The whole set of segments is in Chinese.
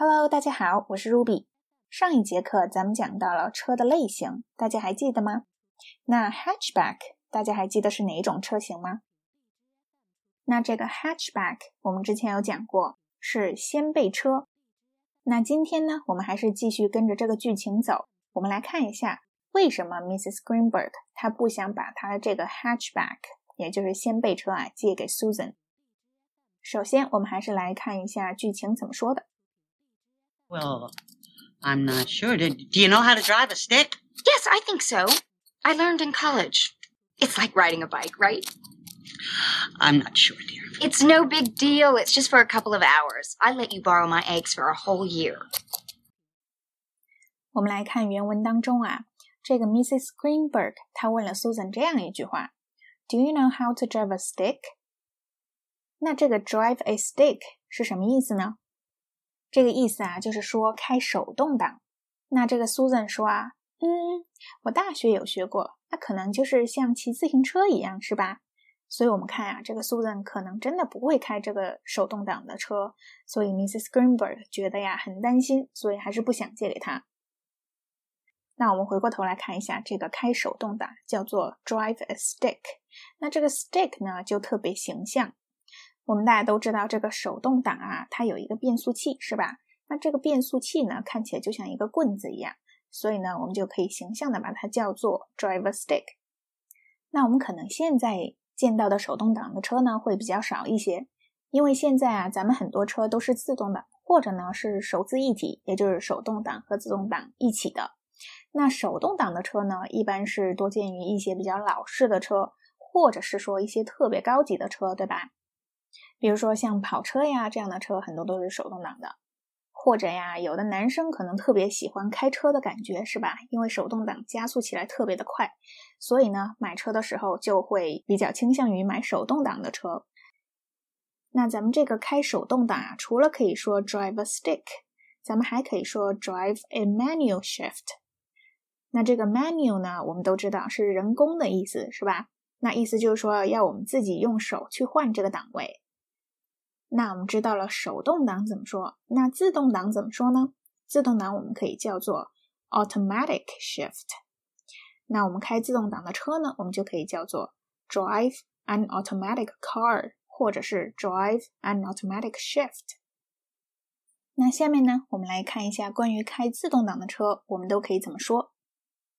Hello，大家好，我是 Ruby。上一节课咱们讲到了车的类型，大家还记得吗？那 hatchback 大家还记得是哪一种车型吗？那这个 hatchback 我们之前有讲过是掀背车。那今天呢，我们还是继续跟着这个剧情走，我们来看一下为什么 Mrs. Greenberg 她不想把她的这个 hatchback，也就是掀背车啊借给 Susan。首先，我们还是来看一下剧情怎么说的。Well, I'm not sure. Do, do you know how to drive a stick? Yes, I think so. I learned in college. It's like riding a bike, right? I'm not sure, dear. It's no big deal. It's just for a couple of hours. I let you borrow my eggs for a whole year. 我们来看原文当中啊，这个 Mrs. Greenberg 她问了 Susan 这样一句话：“Do you know how to drive a stick？” 那这个 drive a stick 是什么意思呢？ 这个意思啊，就是说开手动挡。那这个 Susan 说啊，嗯，我大学有学过，那可能就是像骑自行车一样，是吧？所以我们看啊，这个 Susan 可能真的不会开这个手动挡的车，所以 Mrs. Greenberg 觉得呀很担心，所以还是不想借给他。那我们回过头来看一下，这个开手动挡叫做 drive a stick。那这个 stick 呢，就特别形象。我们大家都知道，这个手动挡啊，它有一个变速器，是吧？那这个变速器呢，看起来就像一个棍子一样，所以呢，我们就可以形象的把它叫做 driver stick。那我们可能现在见到的手动挡的车呢，会比较少一些，因为现在啊，咱们很多车都是自动挡，或者呢是手自一体，也就是手动挡和自动挡一起的。那手动挡的车呢，一般是多见于一些比较老式的车，或者是说一些特别高级的车，对吧？比如说像跑车呀这样的车，很多都是手动挡的，或者呀，有的男生可能特别喜欢开车的感觉，是吧？因为手动挡加速起来特别的快，所以呢，买车的时候就会比较倾向于买手动挡的车。那咱们这个开手动挡啊，除了可以说 drive a stick，咱们还可以说 drive a manual shift。那这个 manual 呢，我们都知道是人工的意思，是吧？那意思就是说要我们自己用手去换这个档位。那我们知道了手动挡怎么说，那自动挡怎么说呢？自动挡我们可以叫做 automatic shift。那我们开自动挡的车呢，我们就可以叫做 drive an automatic car，或者是 drive an automatic shift。那下面呢，我们来看一下关于开自动挡的车，我们都可以怎么说。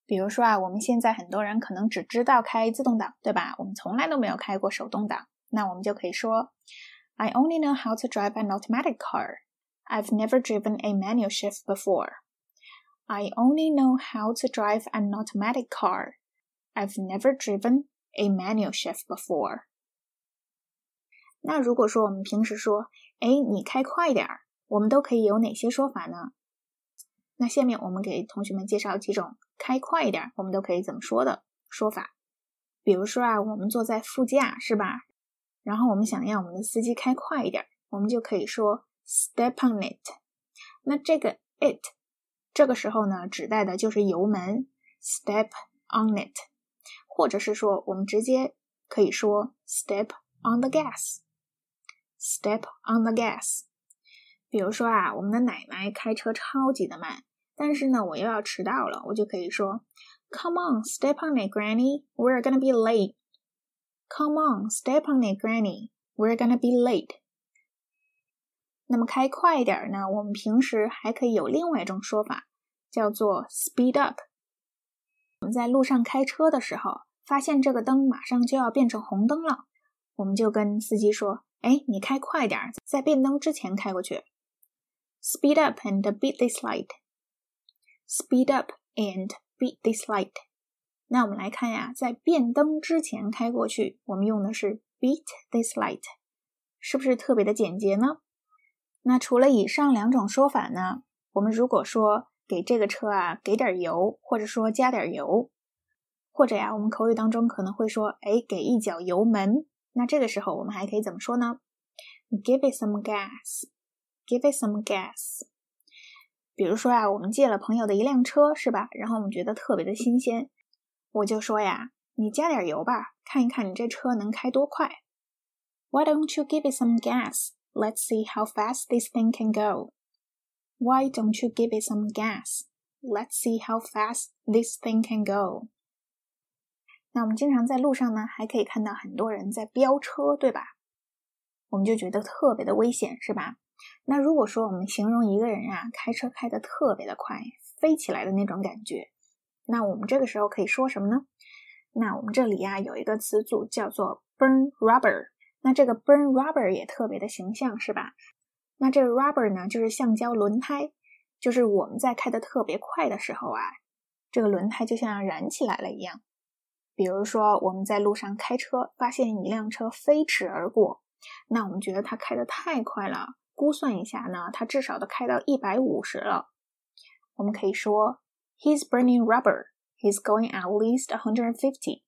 比如说啊，我们现在很多人可能只知道开自动挡，对吧？我们从来都没有开过手动挡，那我们就可以说。I only know how to drive an automatic car. I've never driven a manual shift before. I only know how to drive an automatic car. I've never driven a manual shift before. 那如果说我们平时说，哎，你开快点儿，我们都可以有哪些说法呢？那下面我们给同学们介绍几种开快一点，我们都可以怎么说的说法。比如说啊，我们坐在副驾，是吧？ 然后我们想让我们的司机开快一点，我们就可以说 step on it。那这个 it 这个时候呢，指代的就是油门 step on it，或者是说我们直接可以说 step on the gas，step on the gas。比如说啊，我们的奶奶开车超级的慢，但是呢，我又要迟到了，我就可以说 come on step on it granny we're gonna be late。Come on, step on it, Granny. We're gonna be late. 那么开快一点呢？我们平时还可以有另外一种说法，叫做 speed up。我们在路上开车的时候，发现这个灯马上就要变成红灯了，我们就跟司机说：“哎，你开快点，在变灯之前开过去。” Speed up and beat this light. Speed up and beat this light. 那我们来看呀，在变灯之前开过去，我们用的是 beat this light，是不是特别的简洁呢？那除了以上两种说法呢，我们如果说给这个车啊给点油，或者说加点油，或者呀，我们口语当中可能会说，哎，给一脚油门。那这个时候我们还可以怎么说呢？Give it some gas，give it some gas。比如说啊，我们借了朋友的一辆车，是吧？然后我们觉得特别的新鲜。我就说呀，你加点油吧，看一看你这车能开多快。Why don't you give it some gas? Let's see how fast this thing can go. Why don't you give it some gas? Let's see how fast this thing can go. 那我们经常在路上呢，还可以看到很多人在飙车，对吧？我们就觉得特别的危险，是吧？那如果说我们形容一个人啊，开车开得特别的快，飞起来的那种感觉，那我们这个时候可以说什么呢？那我们这里呀有一个词组叫做 burn rubber，那这个 burn rubber 也特别的形象，是吧？那这个 rubber 呢，就是橡胶轮胎，就是我们在开的特别快的时候啊，这个轮胎就像燃起来了一样。比如说我们在路上开车，发现一辆车飞驰而过，那我们觉得它开的太快了，估算一下呢，它至少都开到一百五十了。我们可以说 He's burning rubber. He's going at least 150.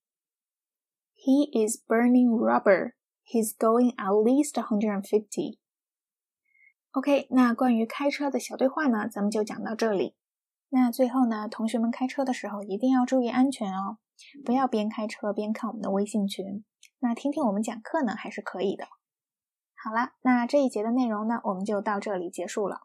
He is burning rubber. He's going at least 150. OK，那关于开车的小对话呢，咱们就讲到这里。那最后呢，同学们开车的时候一定要注意安全哦，不要边开车边看我们的微信群。那听听我们讲课呢，还是可以的。好了，那这一节的内容呢，我们就到这里结束了。